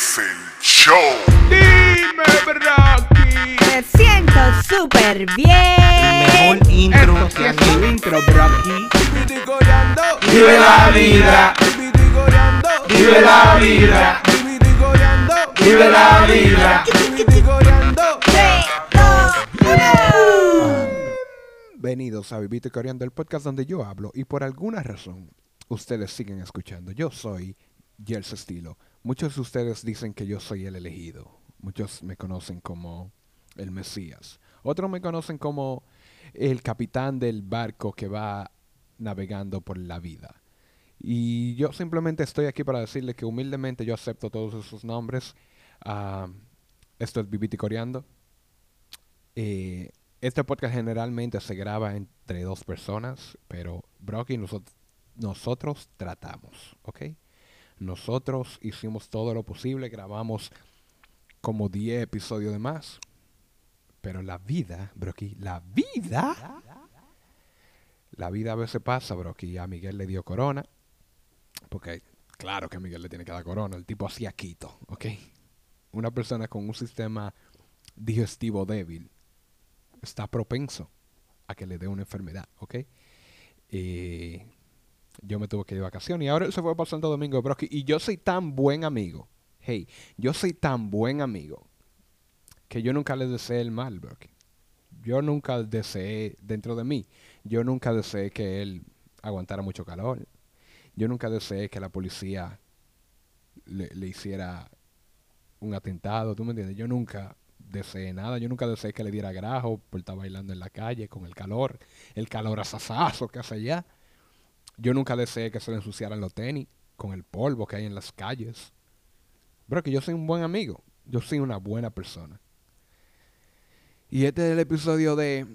Es el show. Dime, Brocky. Me siento súper bien. Mejor intro Esto que es intro, Brocky. Vive la vida. Vive la vida. Vive la vida. Tres, dos, uno. Bienvenidos a Vivito y Coreando, el podcast donde yo hablo y por alguna razón ustedes siguen escuchando. Yo soy Jels Estilo. Muchos de ustedes dicen que yo soy el elegido. Muchos me conocen como el Mesías. Otros me conocen como el capitán del barco que va navegando por la vida. Y yo simplemente estoy aquí para decirles que humildemente yo acepto todos esos nombres. Ah, esto es Vivito y Coreando. Eh, este podcast generalmente se graba entre dos personas, pero Brock y nosotros tratamos, ¿ok? Nosotros hicimos todo lo posible, grabamos como 10 episodios de más, pero la vida, Brocky, la vida, la vida a veces pasa, Brocky. A Miguel le dio corona, porque claro que a Miguel le tiene que dar corona, el tipo hacía quito, ¿ok? Una persona con un sistema digestivo débil está propenso a que le dé una enfermedad, ¿ok? Eh, yo me tuve que ir de vacaciones y ahora se fue para Santo Domingo, Brocky. Y yo soy tan buen amigo, hey, yo soy tan buen amigo que yo nunca le deseé el mal, Brocky. Yo nunca deseé dentro de mí, yo nunca deseé que él aguantara mucho calor. Yo nunca deseé que la policía le, le hiciera un atentado, ¿tú me entiendes? Yo nunca deseé nada, yo nunca deseé que le diera grajo por estar bailando en la calle con el calor, el calor asasazo que hace allá. Yo nunca deseé que se le ensuciaran los tenis con el polvo que hay en las calles. Que yo soy un buen amigo, yo soy una buena persona. Y este es el episodio de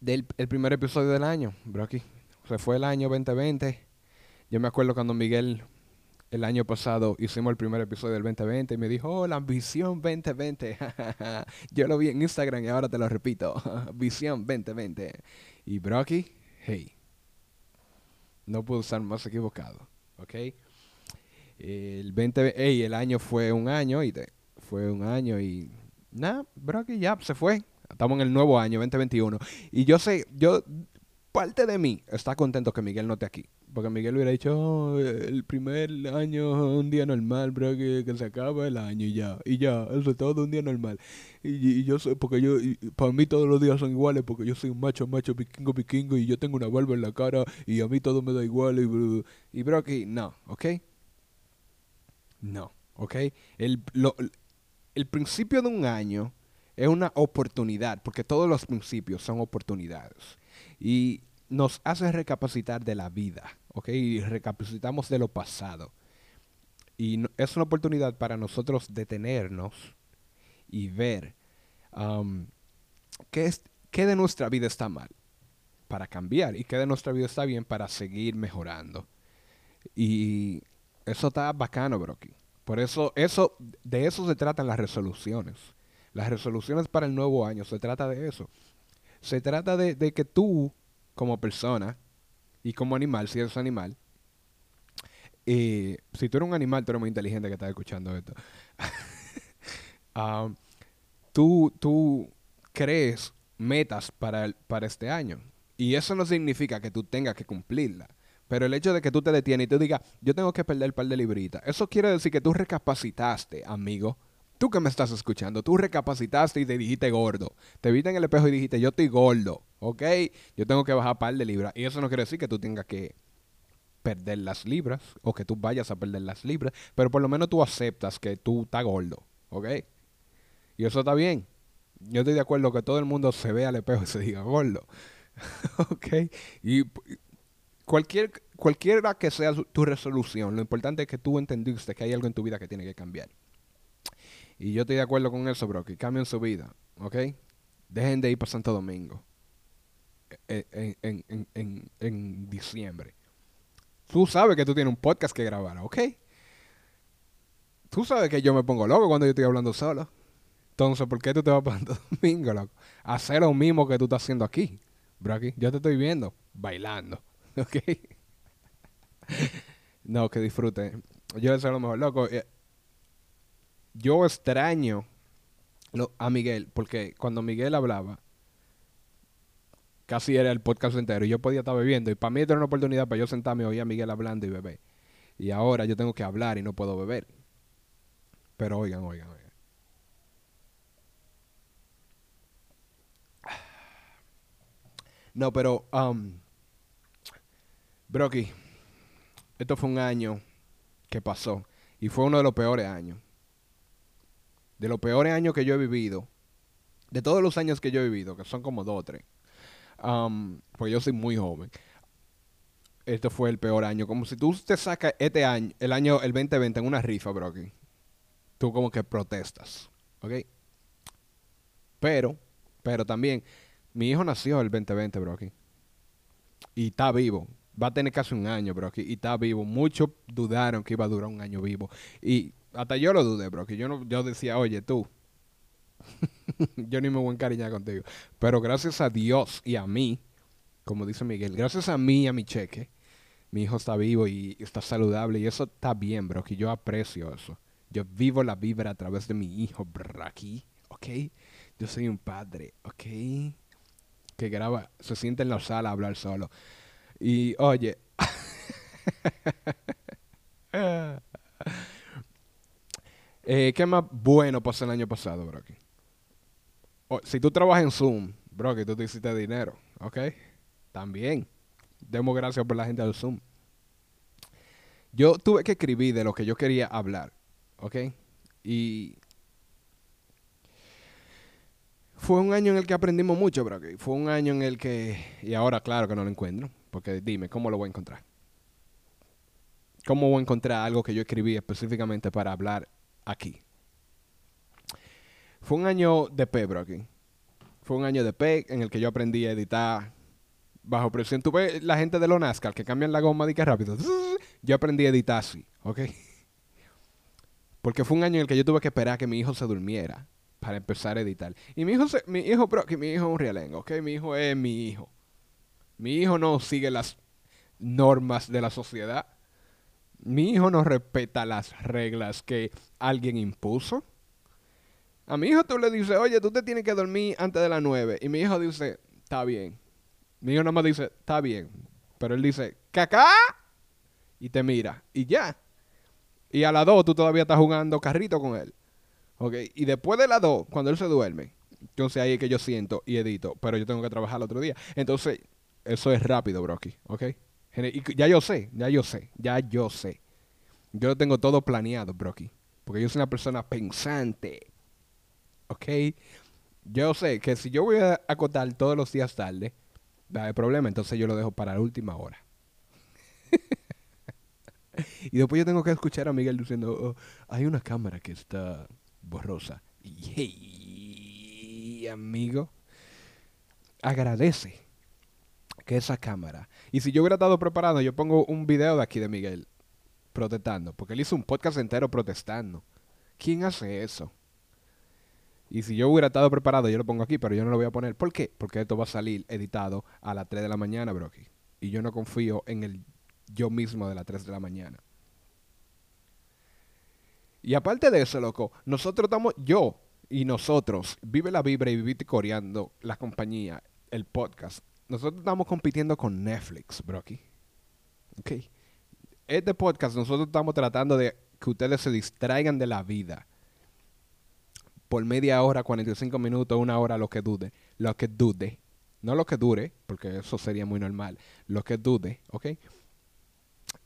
del el primer episodio del año, bro, aquí. Se fue el año 2020. Yo me acuerdo cuando Miguel el año pasado hicimos el primer episodio del 2020 y me dijo, oh, la ambición 2020. Yo lo vi en Instagram y ahora te lo repito. Visión 2020. Y Brocky, hey, no puedo estar más equivocado, ¿ok? El 20, hey, el año fue un año y te, fue un año y nada, Brocky ya se fue. Estamos en el nuevo año 2021 y yo sé, yo parte de mí está contento que Miguel no esté aquí. Porque Miguel hubiera dicho, "Oh, el primer año un día normal, bro, que, se acaba el año y ya, y ya, eso es todo un día normal. Y, yo soy, porque yo, para mí todos los días son iguales, porque yo soy un macho, macho, vikingo, vikingo, y yo tengo una barba en la cara, y a mí todo me da igual, y, y bro, que no, ¿ok? No, ¿ok? El, el principio de un año es una oportunidad, porque todos los principios son oportunidades. Y nos hace recapacitar de la vida, ¿ok? Y recapacitamos de lo pasado. Y es una oportunidad para nosotros detenernos y ver um, qué, es, qué de nuestra vida está mal para cambiar y qué de nuestra vida está bien para seguir mejorando. Y eso está bacano, Brocky. Por eso, eso, de eso se tratan las resoluciones. Las resoluciones para el nuevo año se trata de eso. Se trata de que tú, como persona y como animal, si eres animal, eh, si tú eres un animal, tú eres muy inteligente que estás escuchando esto. Ah, tú, tú crees metas para, el- para este año. Y eso no significa que tú tengas que cumplirla. Pero el hecho de que tú te detienes y tú digas, yo tengo que perder el par de libritas, eso quiere decir que tú recapacitaste, amigo. Tú que me estás escuchando, tú recapacitaste y te dijiste gordo. Te viste en el espejo y dijiste, yo estoy gordo, ¿ok? Yo tengo que bajar par de libras. Y eso no quiere decir que tú tengas que perder las libras o que tú vayas a perder las libras, pero por lo menos tú aceptas que tú estás gordo, ¿ok? Y eso está bien. Yo estoy de acuerdo que todo el mundo se vea al espejo y se diga gordo, ¿ok? Y cualquier, cualquiera que sea tu resolución, lo importante es que tú entendiste que hay algo en tu vida que tiene que cambiar. Y yo estoy de acuerdo con eso, bro, que cambien su vida, ¿ok? Dejen de ir para Santo Domingo eh, en, en- en- en- en diciembre. Tú sabes que tú tienes un podcast que grabar, ¿ok? Tú sabes que yo me pongo loco cuando yo estoy hablando solo. Entonces, ¿por qué tú te vas para Santo Domingo, loco? Hacer lo mismo que tú estás haciendo aquí, bro. Yo te estoy viendo bailando, ¿ok? no, que disfrute. Yo deseo lo mejor, loco. Yo extraño a Miguel, porque cuando Miguel hablaba, casi era el podcast entero y yo podía estar bebiendo. Y para mí era una oportunidad para yo sentarme y oír a Miguel hablando y beber. Y ahora yo tengo que hablar y no puedo beber. Pero oigan, oigan, oigan. No, pero, um, Brocky, esto fue un año que pasó y fue uno de los peores años. De los peores años que yo he vivido, de todos los años que yo he vivido, que son como dos o tres, um, porque yo soy muy joven. Este fue el peor año. Como si tú te sacas este año, el año, el 2020 en una rifa, Brocky. Tú como que protestas, ¿ok? Pero, pero también, mi hijo nació el 2020, Brocky. Y está vivo. Va a tener casi un año, Brocky. Y está vivo. Muchos dudaron que iba a durar un año vivo. Y hasta yo lo dudé, Brocky. Yo, no, yo decía, oye, tú. yo ni me voy a encariñar contigo. Pero gracias a Dios y a mí, como dice Miguel, gracias a mí y a mi cheque, mi hijo está vivo y está saludable. Y eso está bien, Brocky. Yo aprecio eso. Yo vivo la vibra a través de mi hijo, Brocky. ¿Ok? Yo soy un padre, ¿ok? Que graba, se siente en la sala a hablar solo. Y oye, eh, ¿qué más bueno pasó el año pasado, Brocky? Si tú trabajas en Zoom, Brocky, tú te hiciste dinero, ¿ok? También. Demos gracias por la gente del Zoom. Yo tuve que escribir de lo que yo quería hablar, ¿ok? Y fue un año en el que aprendimos mucho, Brocky. Fue un año en el que... Y ahora, claro que no lo encuentro. Porque dime, ¿cómo lo voy a encontrar? ¿Cómo voy a encontrar algo que yo escribí específicamente para hablar aquí? Fue un año de P, Brocky. Fue un año de P en el que yo aprendí a editar bajo presión. Tú ves la gente de los NASCAR que cambian la goma de que rápido. Yo aprendí a editar así, ¿ok? Porque fue un año en el que yo tuve que esperar a que mi hijo se durmiera para empezar a editar. Y mi hijo, se- mi hijo, bro, que mi hijo es un realengo, ¿ok? Mi hijo es mi hijo. Mi hijo no sigue las normas de la sociedad. Mi hijo no respeta las reglas que alguien impuso. A mi hijo tú le dices, oye, tú te tienes que dormir antes de las nueve. Y mi hijo dice, está bien. Mi hijo nada más dice, está bien. Pero él dice, cacá. Y te mira. Y ya. Y a las dos tú todavía estás jugando carrito con él. ¿Ok? Y después de las dos, cuando él se duerme, entonces ahí es que yo siento y edito. Pero yo tengo que trabajar el otro día. Entonces, eso es rápido, Brocky. ¿Ok? Ya yo sé, ya yo sé, ya yo sé. Yo lo tengo todo planeado, Brocky. Porque yo soy una persona pensante. ¿Ok? Yo sé que si yo voy a acotar todos los días tarde, va a haber problema. Entonces yo lo dejo para la última hora. y después yo tengo que escuchar a Miguel diciendo, "Oh, hay una cámara que está borrosa. Y hey, amigo, agradece que esa cámara. Y si yo hubiera estado preparado, yo pongo un video de aquí de Miguel protestando. Porque él hizo un podcast entero protestando. ¿Quién hace eso? Y si yo hubiera estado preparado, yo lo pongo aquí, pero yo no lo voy a poner. ¿Por qué? Porque esto va a salir editado a las 3 de la mañana, Brocky. Y yo no confío en el yo mismo de las 3 de la mañana. Y aparte de eso, loco, nosotros estamos, yo y nosotros, Vive la Vibra y Vivite Coreando, la compañía, el podcast, nosotros estamos compitiendo con Netflix, Brocky. Ok. Este podcast, nosotros estamos tratando de que ustedes se distraigan de la vida por media hora, 45 minutos, una hora, lo que dude, lo que dude, no lo que dure, porque eso sería muy normal, lo que dude, ¿ok?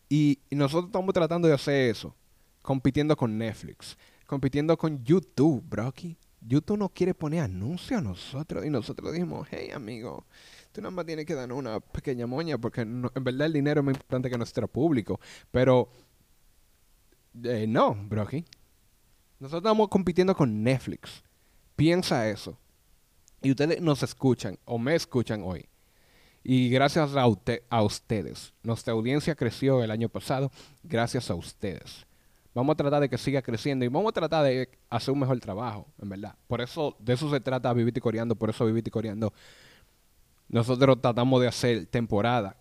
Y, nosotros estamos tratando de hacer eso, compitiendo con Netflix, compitiendo con YouTube, Brocky. YouTube no quiere poner anuncios a nosotros y nosotros dijimos, hey amigo, tú nada más tienes que darnos una pequeña moña porque en verdad el dinero es más importante que nuestro público, pero eh, no, Brocky. Nosotros estamos compitiendo con Netflix. Piensa eso. Y ustedes nos escuchan o me escuchan hoy. Y gracias a, ute- a ustedes. Nuestra audiencia creció el año pasado gracias a ustedes. Vamos a tratar de que siga creciendo y vamos a tratar de hacer un mejor trabajo, en verdad. Por eso, de eso se trata Vivir y Coreando. Por eso Vivir Coreando. Nosotros tratamos de hacer temporada.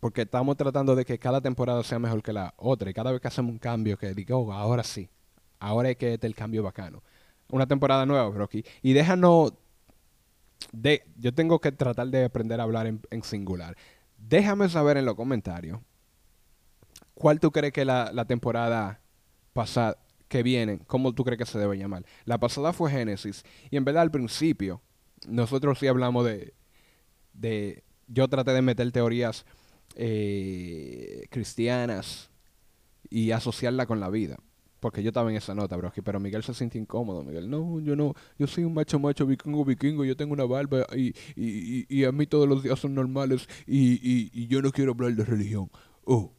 Porque estamos tratando de que cada temporada sea mejor que la otra. Y cada vez que hacemos un cambio, que digo, "Oh, ahora sí. Ahora es que este es el cambio bacano. Una temporada nueva, Brocky. Y déjanos... De, yo tengo que tratar de aprender a hablar en, singular. Déjame saber en los comentarios cuál tú crees que la, la temporada pasada que viene, cómo tú crees que se debe llamar. La pasada fue Génesis. Y en verdad al principio, nosotros sí hablamos de... de yo traté de meter teorías eh, cristianas y asociarla con la vida. Porque yo estaba en esa nota, bro. Pero Miguel se siente incómodo. Miguel, no, yo no. Yo soy un macho macho vikingo vikingo. Yo tengo una barba y, y, y, y a mí todos los días son normales. Y, yo no quiero hablar de religión. Oh.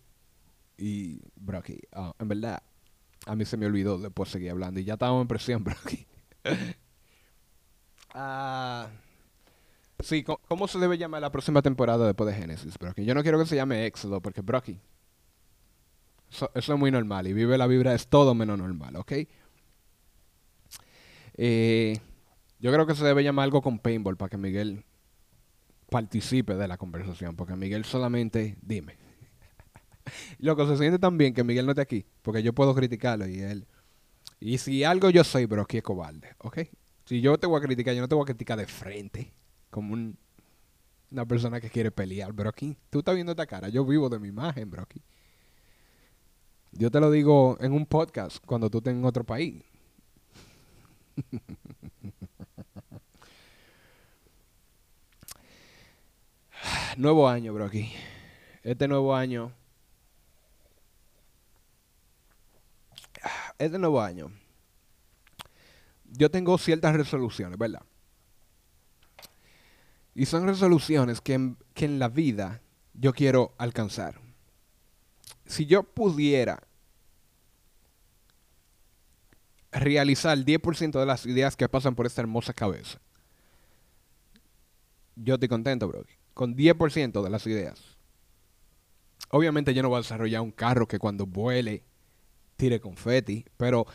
Y, bro, aquí, ah, en verdad, a mí se me olvidó después seguir hablando. Y ya estábamos en presión, bro. Aquí. Ah, sí, ¿cómo se debe llamar la próxima temporada después de Génesis, bro? Yo no quiero que se llame Éxodo porque, bro, aquí, eso, es muy normal. Y Vive la Vibra es todo menos normal, ¿ok? Eh, yo creo que se debe llamar algo con paintball para que Miguel participe de la conversación. Porque Miguel solamente dime. Loco, se siente tan bien que Miguel no esté aquí. Porque yo puedo criticarlo y él. Y si algo yo soy, bro, aquí es cobarde, ¿ok? Si yo te voy a criticar, yo no te voy a criticar de frente. Como un- una persona que quiere pelear, bro. Aquí, tú estás viendo esta cara. Yo vivo de mi imagen, bro. Aquí. Yo te lo digo en un podcast cuando tú estés en otro país. nuevo año, bro, aquí. Este nuevo año. Este nuevo año. Yo tengo ciertas resoluciones, ¿verdad? Y son resoluciones que en, que en la vida yo quiero alcanzar. Si yo pudiera realizar el 10% de las ideas que pasan por esta hermosa cabeza, yo estoy contento, bro. Con 10% de las ideas. Obviamente yo no voy a desarrollar un carro que cuando vuele tire confeti, pero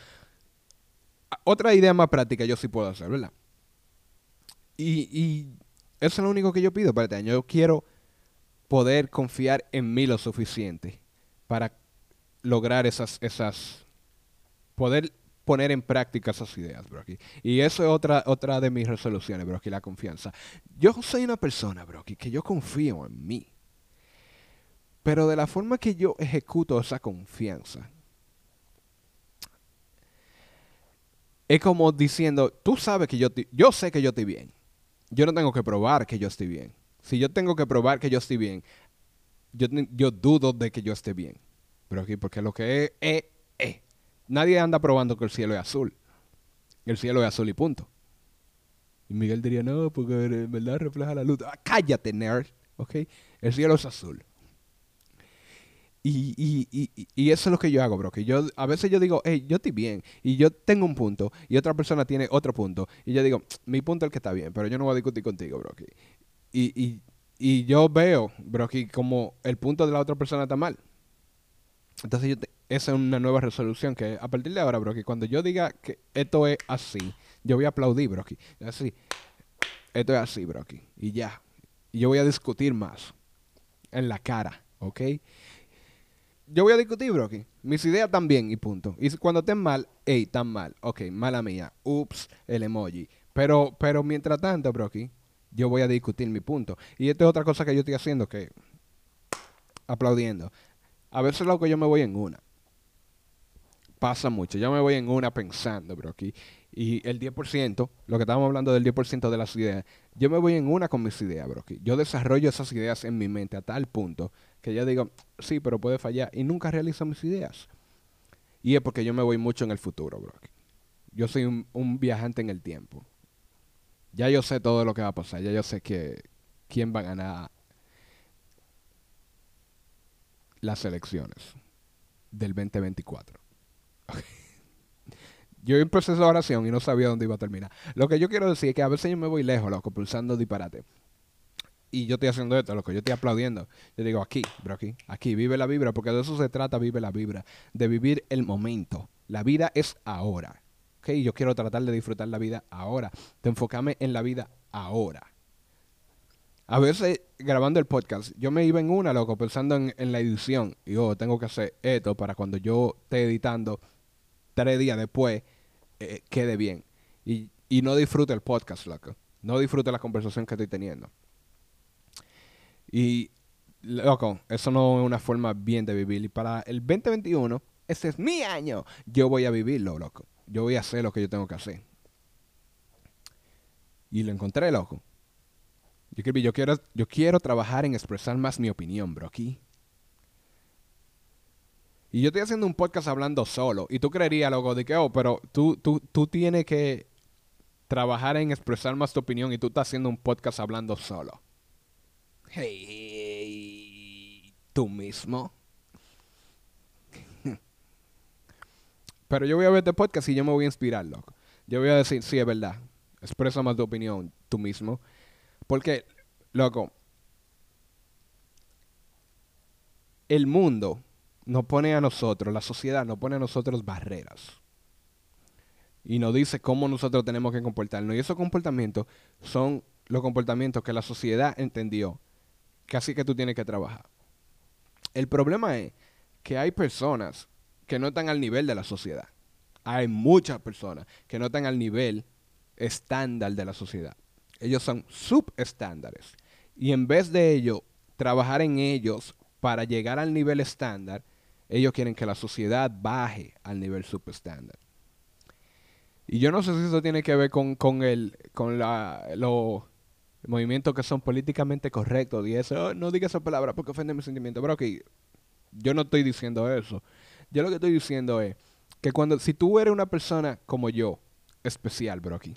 otra idea más práctica yo sí puedo hacer, ¿verdad? Y, y eso es lo único que yo pido para este. Yo quiero poder confiar en mí lo suficiente para lograr esas, esas, poder poner en práctica esas ideas, bro. aquí. Y eso es otra, otra de mis resoluciones, bro, aquí, la confianza. Yo soy una persona, bro, aquí, que yo confío en mí. Pero de la forma que yo ejecuto esa confianza, es como diciendo, tú sabes que yo, estoy- yo sé que yo estoy bien. Yo no tengo que probar que yo estoy bien. Si yo tengo que probar que yo estoy bien, yo, dudo de que yo esté bien. Pero aquí, porque lo que es, es, es. Nadie anda probando que el cielo es azul. El cielo es azul y punto. Y Miguel diría, no, porque en verdad refleja la luz. Ah, cállate, nerd. ¿Ok? El cielo es azul. Y, y, y, y- eso es lo que yo hago, bro. Que yo, a veces yo digo, hey, yo estoy bien. Y yo tengo un punto. Y otra persona tiene otro punto. Y yo digo, mi punto es el que está bien. Pero yo no voy a discutir contigo, bro. Y, y, yo veo, bro, como el punto de la otra persona está mal. Entonces yo esa es una nueva resolución que a partir de ahora, bro, cuando yo diga que esto es así, yo voy a aplaudir, bro. Así. Esto es así, bro. Y ya. Y yo voy a discutir más. En la cara, ¿ok? Yo voy a discutir, bro. que Mis ideas bien y punto. Y cuando estén mal, hey, están mal. Ok, mala mía. Ups, el emoji. Pero, pero mientras tanto, bro, que yo voy a discutir mi punto. Y esta es otra cosa que yo estoy haciendo que aplaudiendo. A veces loco yo me voy en una. Pasa mucho. Yo me voy en una pensando, bro. aquí. Y el 10%, lo que estábamos hablando del 10% de las ideas, yo me voy en una con mis ideas, bro. aquí. Yo desarrollo esas ideas en mi mente a tal punto que yo digo, sí, pero puede fallar. Y nunca realizo mis ideas. Y es porque yo me voy mucho en el futuro, bro. Yo soy un, viajante en el tiempo. Ya yo sé todo lo que va a pasar. Ya yo sé que quién va a ganar las elecciones del 2024. Yo empecé esa oración y no sabía dónde iba a terminar. Lo que yo quiero decir es que a veces yo me voy lejos, loco, pulsando disparate. Y yo estoy haciendo esto, loco, yo estoy aplaudiendo. Yo digo, aquí, bro, aquí, aquí, vive la vibra, porque de eso se trata, vive la vibra. De vivir el momento. La vida es ahora. ¿Ok? Yo quiero tratar de disfrutar la vida ahora. De enfocarme en la vida ahora. A veces, grabando el podcast, yo me iba en una, loco, pensando en, la edición. Y yo tengo que hacer esto para cuando yo esté editando, tres días después eh, quede bien. Y, y no disfrute el podcast, loco. No disfrute la conversación que estoy teniendo. Y, loco, eso no es una forma bien de vivir. Y para el 2021, ese es mi año. Yo voy a vivirlo, loco. Yo voy a hacer lo que yo tengo que hacer. Y lo encontré, loco. Yo, yo, quiero, yo quiero trabajar en expresar más mi opinión, bro, aquí. Y yo estoy haciendo un podcast hablando solo. Y tú creerías, loco, de que, oh, pero tú, tú, tú tienes que trabajar en expresar más tu opinión y tú estás haciendo un podcast hablando solo. Hey, tú mismo. Pero yo voy a ver este podcast y yo me voy a inspirar, loco. Yo voy a decir, sí, es verdad. Expresa más tu opinión tú mismo. Porque, loco, el mundo nos pone a nosotros, la sociedad nos pone a nosotros barreras. Y nos dice cómo nosotros tenemos que comportarnos. Y esos comportamientos son los comportamientos que la sociedad entendió que así que tú tienes que trabajar. El problema es que hay personas que no están al nivel de la sociedad. Hay muchas personas que no están al nivel estándar de la sociedad. Ellos son subestándares. Y en vez de ello, trabajar en ellos para llegar al nivel estándar, ellos quieren que la sociedad baje al nivel subestándar. Y yo no sé si eso tiene que ver con, con, el, con la, los movimientos que son políticamente correctos y eso. Oh, no diga esa palabra porque ofende mis sentimientos. Pero que yo no estoy diciendo eso. Yo lo que estoy diciendo es que cuando, si tú eres una persona como yo, especial, Brocky.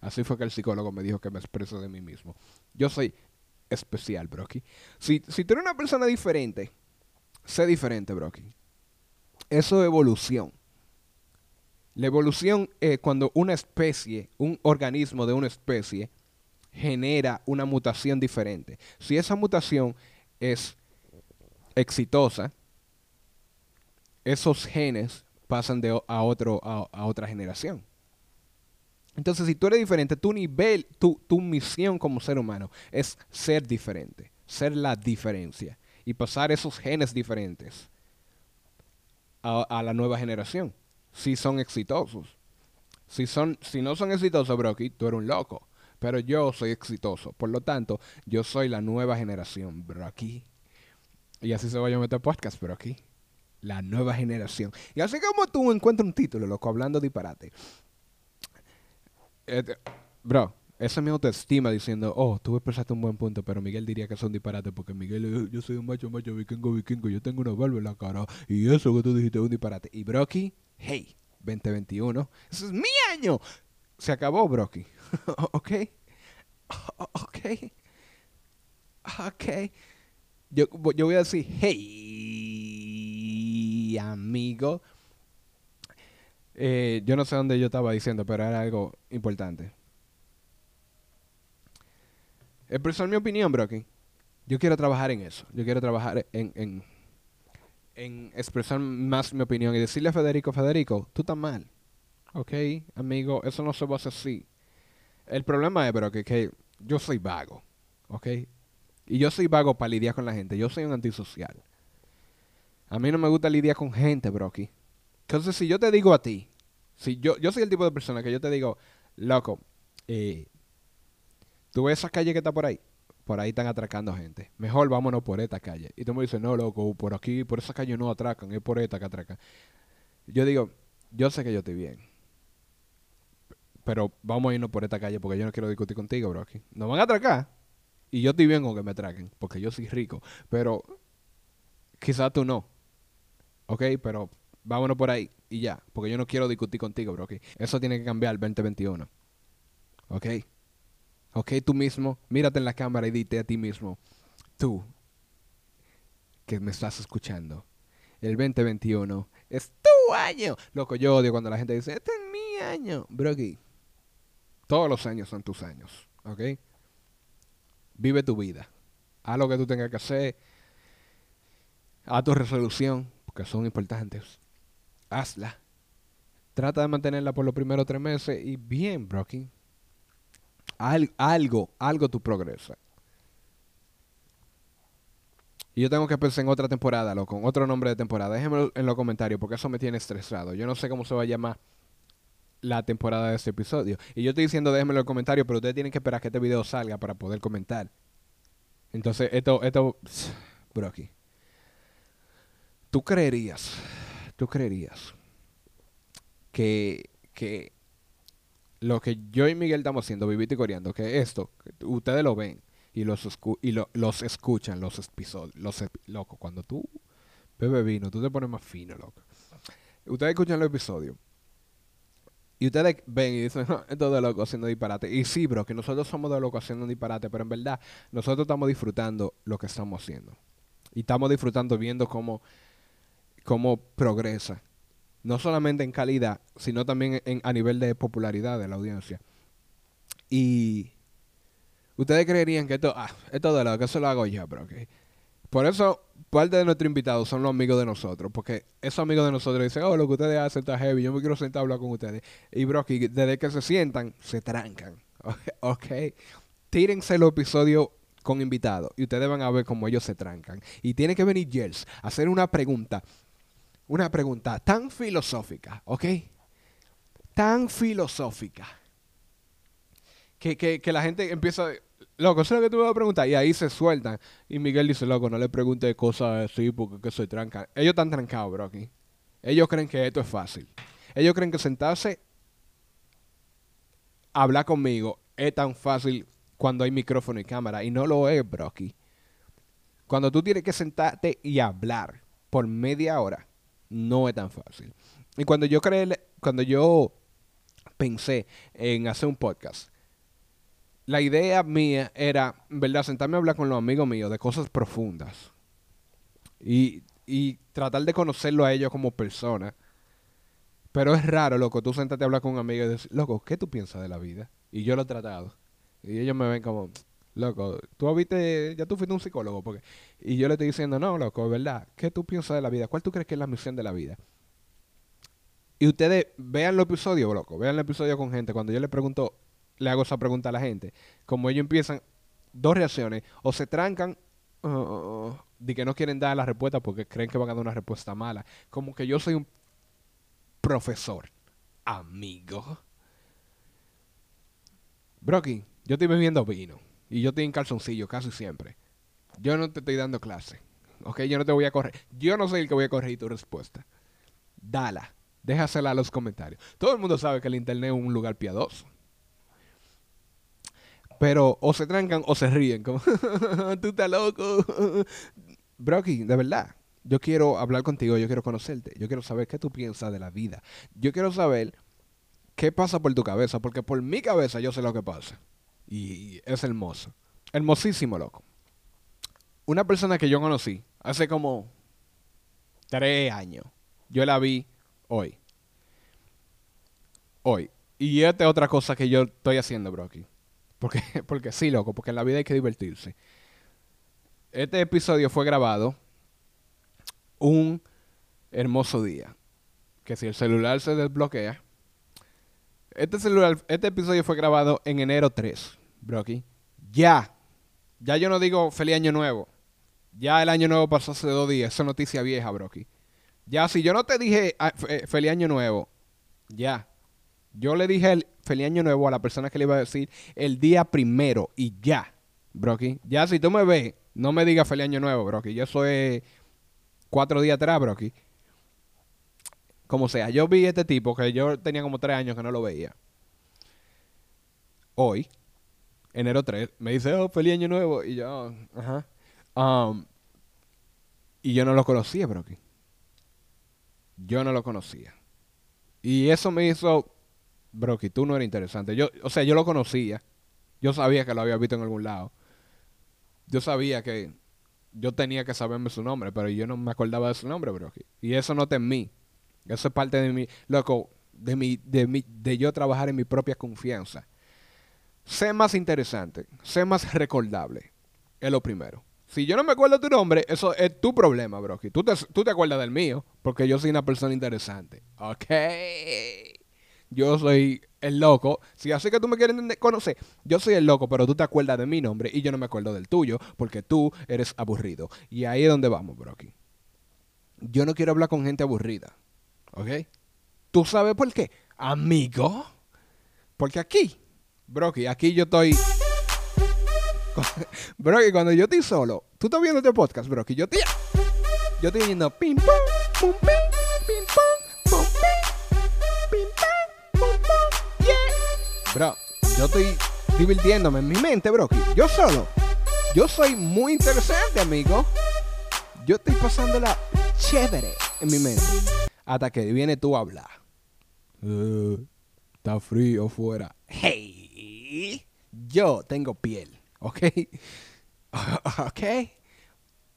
Así fue que el psicólogo me dijo que me expreso de mí mismo. Yo soy especial, Brocky. Si, si tú eres una persona diferente, sé diferente, Brocky. Eso es evolución. La evolución es cuando una especie, un organismo de una especie, genera una mutación diferente. Si esa mutación es exitosa, esos genes pasan de a, otro, a, otra generación. Entonces, si tú eres diferente, tu nivel, tu, tu misión como ser humano es ser diferente, ser la diferencia y pasar esos genes diferentes a, a la nueva generación si son exitosos. Si, son, si no son exitosos, Brocky, tú eres un loco. Pero yo soy exitoso. Por lo tanto, yo soy la nueva generación, Brocky. Y así se va a este podcast, Brocky. La nueva generación. Y así como tú encuentras un título, loco, hablando disparate. Este, bro, esa es mi autoestima diciendo, oh, tú expresaste un buen punto, pero Miguel diría que son disparates porque Miguel, yo soy un macho, macho, vikingo, vikingo, yo tengo una barba en la cara y eso que tú dijiste es un disparate. Y Brocky, hey, 2021, ese es mi año. Se acabó, Brocky. ¿Ok? ¿Ok? ¿Ok? Yo, yo voy a decir, hey, amigo. Eh, yo no sé dónde yo estaba diciendo, pero era algo importante. Expresar mi opinión, Brocky. Yo quiero trabajar en eso. Yo quiero trabajar en, en, en expresar más mi opinión y decirle a Federico, Federico, tú estás mal. Ok, amigo, eso no se va a hacer así. El problema es, pero que, yo soy vago. Ok. Y yo soy vago para lidiar con la gente. Yo soy un antisocial. A mí no me gusta lidiar con gente, Brocky. Entonces, si yo te digo a ti, si yo, yo soy el tipo de persona que yo te digo, loco, eh, tú ves esa calle que está por ahí, por ahí están atracando gente. Mejor vámonos por esta calle. Y tú me dices, no, loco, por aquí, por esa calle no atracan, es por esta que atracan. Yo digo, yo sé que yo estoy bien. Pero vamos a irnos por esta calle porque yo no quiero discutir contigo, bro. Aquí. Nos van a atracar. Y yo estoy bien con que me atraquen, porque yo soy rico. Pero quizás tú no. ¿Ok? Pero vámonos por ahí y ya. Porque yo no quiero discutir contigo, bro. Eso tiene que cambiar el 2021. ¿Ok? Ok, tú mismo, mírate en la cámara y dite a ti mismo, tú que me estás escuchando, el 2021 es tu año. Loco, yo odio cuando la gente dice, este es mi año. Brocky, todos los años son tus años, ¿ok? Vive tu vida. Haz lo que tú tengas que hacer. Haz tu resolución, porque son importantes. Hazla. Trata de mantenerla por los primeros tres meses y bien, Brocky algo, algo tú progresas. Y yo tengo que pensar en otra temporada, loco, en otro nombre de temporada. Déjenmelo en los comentarios porque eso me tiene estresado. Yo no sé cómo se va a llamar la temporada de este episodio. Y yo estoy diciendo déjenmelo en los comentarios, pero ustedes tienen que esperar que este video salga para poder comentar. Entonces, esto, esto, aquí. ¿Tú creerías, tú creerías que, que lo que yo y Miguel estamos haciendo, vivito y coreando, que esto, ustedes lo ven y los, y lo- los escuchan, los episodios, los loco, cuando tú bebes vino, tú te pones más fino, loco. Ustedes escuchan los episodios y ustedes ven y dicen, "No, esto de loco haciendo disparate. Y sí, bro, que nosotros somos de loco haciendo disparate, pero en verdad nosotros estamos disfrutando lo que estamos haciendo. Y estamos disfrutando viendo cómo, cómo progresa. No solamente en calidad, sino también en, a nivel de popularidad de la audiencia. Y ustedes creerían que esto, ah, esto de loco, eso lo hago yo, bro. ok. Por eso, parte de nuestros invitados son los amigos de nosotros. Porque esos amigos de nosotros dicen, oh, lo que ustedes hacen está heavy, yo me quiero sentar a hablar con ustedes. Y, bro, que desde que se sientan, se trancan. ok. Tírense los episodios con invitados y ustedes van a ver cómo ellos se trancan. Y tiene que venir Jels a hacer una pregunta. Una pregunta tan filosófica, ¿ok? Tan filosófica. Que, que, que la gente empieza, loco, eso es lo que tú me vas a preguntar. Y ahí se sueltan. Y Miguel dice, loco, no le pregunte cosas así porque que soy tranca. Ellos están trancados, bro. Ellos creen que esto es fácil. Ellos creen que sentarse hablar conmigo es tan fácil cuando hay micrófono y cámara. Y no lo es, bro. Cuando tú tienes que sentarte y hablar por media hora, no es tan fácil. Y cuando yo creé, cuando yo pensé en hacer un podcast, la idea mía era, verdad, sentarme a hablar con los amigos míos de cosas profundas. Y, y tratar de conocerlo a ellos como persona. Pero es raro, loco, tú sentarte a hablar con un amigo y decir, loco, ¿qué tú piensas de la vida? Y yo lo he tratado. Y ellos me ven como, loco, tú viste, ya tú fuiste un psicólogo. porque Y yo le estoy diciendo, no, loco, verdad. ¿Qué tú piensas de la vida? ¿Cuál tú crees que es la misión de la vida? Y ustedes vean los episodios, loco, vean el episodio con gente. Cuando yo le pregunto, le hago esa pregunta a la gente, como ellos empiezan, dos reacciones, o se trancan, de que no quieren dar la respuesta porque creen que van a dar una respuesta mala. Como que yo soy un profesor, amigo. Brocky, yo estoy bebiendo vino y yo estoy en calzoncillo casi siempre. Yo no te estoy dando clase. Ok, yo no te voy a correr. Yo no soy el que voy a corregir tu respuesta. Dala. Déjasela a los comentarios. Todo el mundo sabe que el internet es un lugar piadoso. Pero o se trancan o se ríen. Como, tú estás loco. Brocky, de verdad. Yo quiero hablar contigo, yo quiero conocerte. Yo quiero saber qué tú piensas de la vida. Yo quiero saber qué pasa por tu cabeza. Porque por mi cabeza yo sé lo que pasa. Y es hermoso. Hermosísimo, loco. Una persona que yo conocí hace como tres años. Yo la vi hoy. Hoy. Y esta es otra cosa que yo estoy haciendo, Brocky. Porque, porque sí, loco, porque en la vida hay que divertirse. Este episodio fue grabado un hermoso día. Que si el celular se desbloquea. Este celular, este episodio fue grabado en enero 3, Brocky. Ya. Ya yo no digo feliz año nuevo. Ya el año nuevo pasó hace dos días. Esa es noticia vieja, Brocky. Ya, si yo no te dije ah, fe- feliz año nuevo, ya. Yo le dije el feliz año nuevo a la persona que le iba a decir el día primero y ya, Brocky. Ya, si tú me ves, no me digas feliz año nuevo, Brocky. Yo soy cuatro días atrás, Brocky. Como sea, yo vi este tipo que yo tenía como tres años que no lo veía. Hoy, enero 3, me dice, oh, feliz año nuevo. Y yo, ajá. Um, y yo no lo conocía, Brocky. Yo no lo conocía. Y eso me hizo, Brocky, tú no eres interesante. Yo, o sea, yo lo conocía. Yo sabía que lo había visto en algún lado. Yo sabía que yo tenía que saberme su nombre, pero yo no me acordaba de su nombre, Brocky. Y eso no está en mí. Eso es parte de mi, loco, de mi, de mi, de yo trabajar en mi propia confianza. Sé más interesante, sé más recordable. Es lo primero. Si yo no me acuerdo tu nombre, eso es tu problema, Brocky. Tú te, tú te acuerdas del mío, porque yo soy una persona interesante. Ok. Yo soy El loco. Si así que tú me quieres conocer, yo soy el loco, pero tú te acuerdas de mi nombre y yo no me acuerdo del tuyo porque tú eres aburrido. Y ahí es donde vamos, Brocky. Yo no quiero hablar con gente aburrida. ¿Ok? ¿Tú sabes por qué? Amigo. Porque aquí, Brocky, aquí yo estoy. Brocky, cuando yo estoy solo, tú estás viendo este podcast, Brocky. Yo estoy. Yo estoy yendo pim pum pim, Bro, yo estoy divirtiéndome en mi mente, Brocky. Yo solo. Yo soy muy interesante, amigo. Yo estoy pasándola chévere en mi mente. Hasta que viene tú a hablar. Eh, está frío fuera. Hey, yo tengo piel, ¿ok? ¿Ok?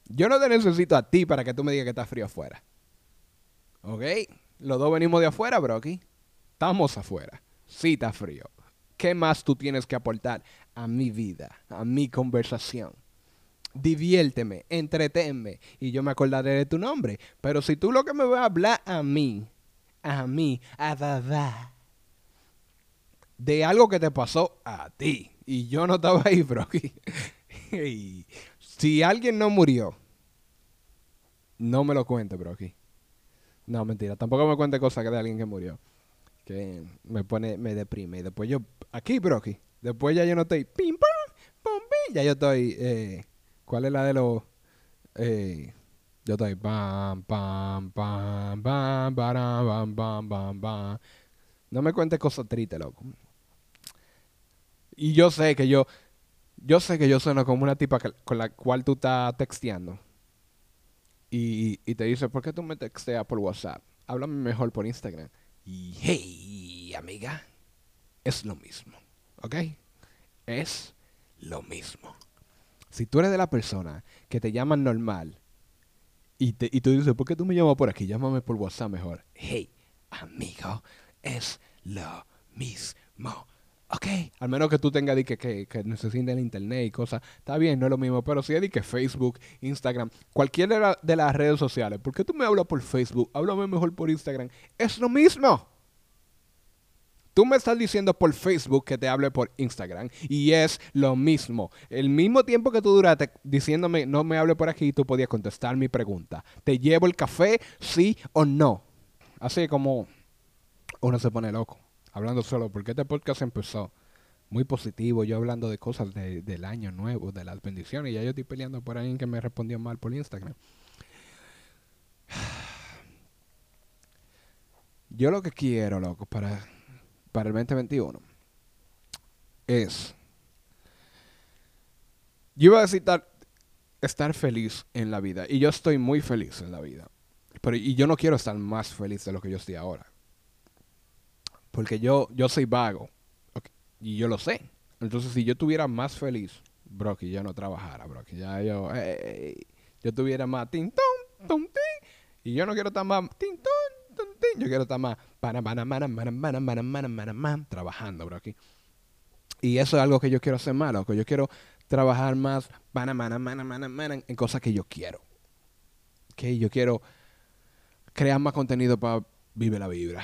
Yo no te necesito a ti para que tú me digas que está frío afuera. ¿Ok? Los dos venimos de afuera, Brocky. Estamos afuera. Sí está frío. ¿Qué más tú tienes que aportar a mi vida, a mi conversación? Diviérteme, entretenme y yo me acordaré de tu nombre. Pero si tú lo que me vas a hablar a mí, a mí, a Dada, de algo que te pasó a ti y yo no estaba ahí. Y si alguien no murió, no me lo cuente, Brocky. No, mentira. Tampoco me cuente cosas de alguien que murió. Que me pone, me deprime. Y después yo, aquí, Brocky. Después ya yo no estoy, pim, pam, pum, pim. Ya yo estoy, eh, ¿cuál es la de los, eh, yo estoy, pam, pam, pam, pam, pam, pam, pam, pam. No me cuentes cosas tristes, loco. Y yo sé que yo, yo sé que yo sueno como una tipa con la cual tú estás texteando. Y, y te dice, ¿por qué tú me texteas por WhatsApp? Háblame mejor por Instagram. Y hey, amiga, es lo mismo. ¿Ok? Es lo mismo. Si tú eres de la persona que te llaman normal y, te, y tú dices, ¿por qué tú me llamas por aquí? Llámame por WhatsApp mejor. Hey, amigo, es lo mismo. ¿Ok? Al menos que tú tengas que, que, que necesites el internet y cosas. Está bien, no es lo mismo. Pero si es que Facebook, Instagram, cualquiera de, de las redes sociales. ¿Por qué tú me hablas por Facebook? Háblame mejor por Instagram. Es lo mismo. Tú me estás diciendo por Facebook que te hable por Instagram y es lo mismo. El mismo tiempo que tú duraste diciéndome no me hable por aquí, tú podías contestar mi pregunta. ¿Te llevo el café, sí o no? Así como uno se pone loco, hablando solo, porque este podcast empezó muy positivo, yo hablando de cosas de- del año nuevo, de las bendiciones, y ya yo estoy peleando por alguien que me respondió mal por Instagram. Yo lo que quiero, loco, para, para el 2021 es... Yo iba a decir estar, feliz en la vida, y yo estoy muy feliz en la vida. Pero, y yo no quiero estar más feliz de lo que yo estoy ahora. Porque yo, yo soy vago. Y yo lo sé. Entonces, si yo estuviera más feliz, bro, que yo no trabajara, bro, ya yo, yo tuviera más tin, tum, tin, y yo no quiero estar más tin, tin, yo quiero estar más trabajando, bro. Y eso es algo que yo quiero hacer más, loco. Yo quiero trabajar más en cosas que yo quiero. Yo quiero crear más contenido para Vive la Vibra.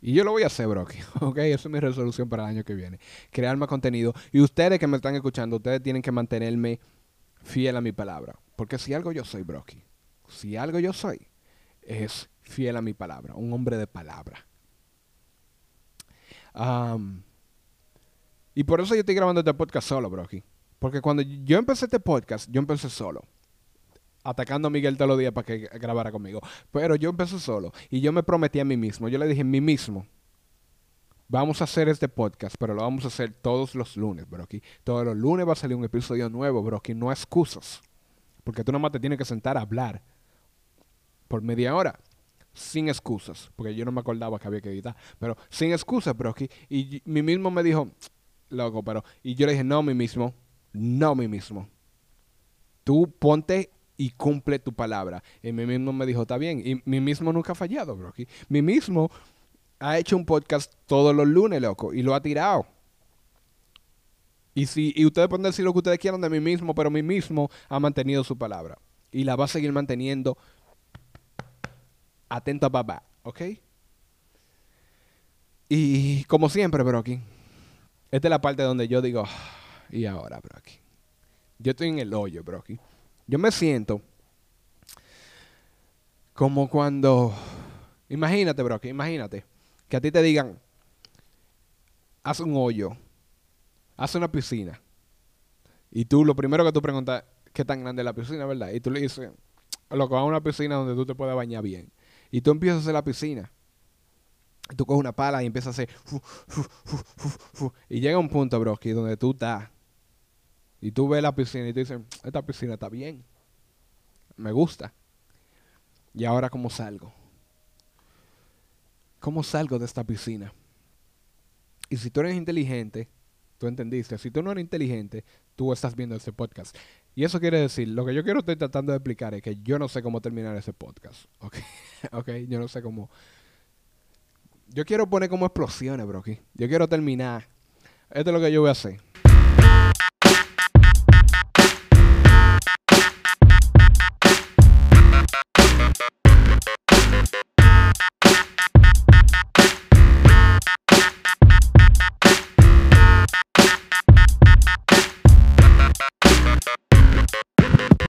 Y yo lo voy a hacer, bro. Ok, esa es mi resolución para el año que viene. Crear más contenido. Y ustedes que me están escuchando, ustedes tienen que mantenerme fiel a mi palabra. Porque si algo yo soy, Brocky, si algo yo soy, es fiel a mi palabra. Un hombre de palabra. Y por eso yo estoy grabando este podcast solo, Brocky. Porque cuando yo empecé este podcast, yo empecé solo atacando a Miguel todos los días para que grabara conmigo. Pero yo empecé solo y yo me prometí a mí mismo. Yo le dije a mí mismo, vamos a hacer este podcast, pero lo vamos a hacer todos los lunes, Brocky. Todos los lunes va a salir un episodio nuevo, Brocky. No excusas. Porque tú nomás te tienes que sentar a hablar por media hora. Sin excusas. Porque yo no me acordaba que había que editar. Pero sin excusas, Brocky. Y mí mismo me dijo, loco, pero... Y yo le dije, no, mí mismo. No, mí mismo. Tú ponte y cumple tu palabra. Y mí mismo me dijo, está bien. Y mí mismo nunca ha fallado, bro. Mi mismo ha hecho un podcast todos los lunes, loco, y lo ha tirado. Y si y ustedes pueden decir lo que ustedes quieran de mí mismo, pero mí mismo ha mantenido su palabra. Y la va a seguir manteniendo atento a papá, ¿ok? Y como siempre, Brocky, esta es la parte donde yo digo, "Ah, y ahora, Brocky. Yo estoy en el hoyo, Brocky. Yo me siento como cuando, imagínate, Brocky, imagínate, que a ti te digan, haz un hoyo, haz una piscina. Y tú, lo primero que tú preguntas, ¿qué tan grande es la piscina, verdad? Y tú le dices, loco, haz una piscina donde tú te puedas bañar bien. Y tú empiezas a hacer la piscina. Tú coges una pala y empiezas a hacer. y llega un punto, bro, que donde tú estás. Y tú ves la piscina y tú dices, esta piscina está bien. Me gusta. Y ahora, ¿cómo salgo? ¿Cómo salgo de esta piscina? Y si tú eres inteligente, tú entendiste. Si tú no eres inteligente, tú estás viendo este podcast. Y eso quiere decir, lo que yo quiero estoy tratando de explicar es que yo no sé cómo terminar ese podcast. ¿Ok? ¿Ok? Yo no sé cómo... Yo quiero poner como explosiones, bro. Yo quiero terminar. Esto es lo que yo voy a hacer.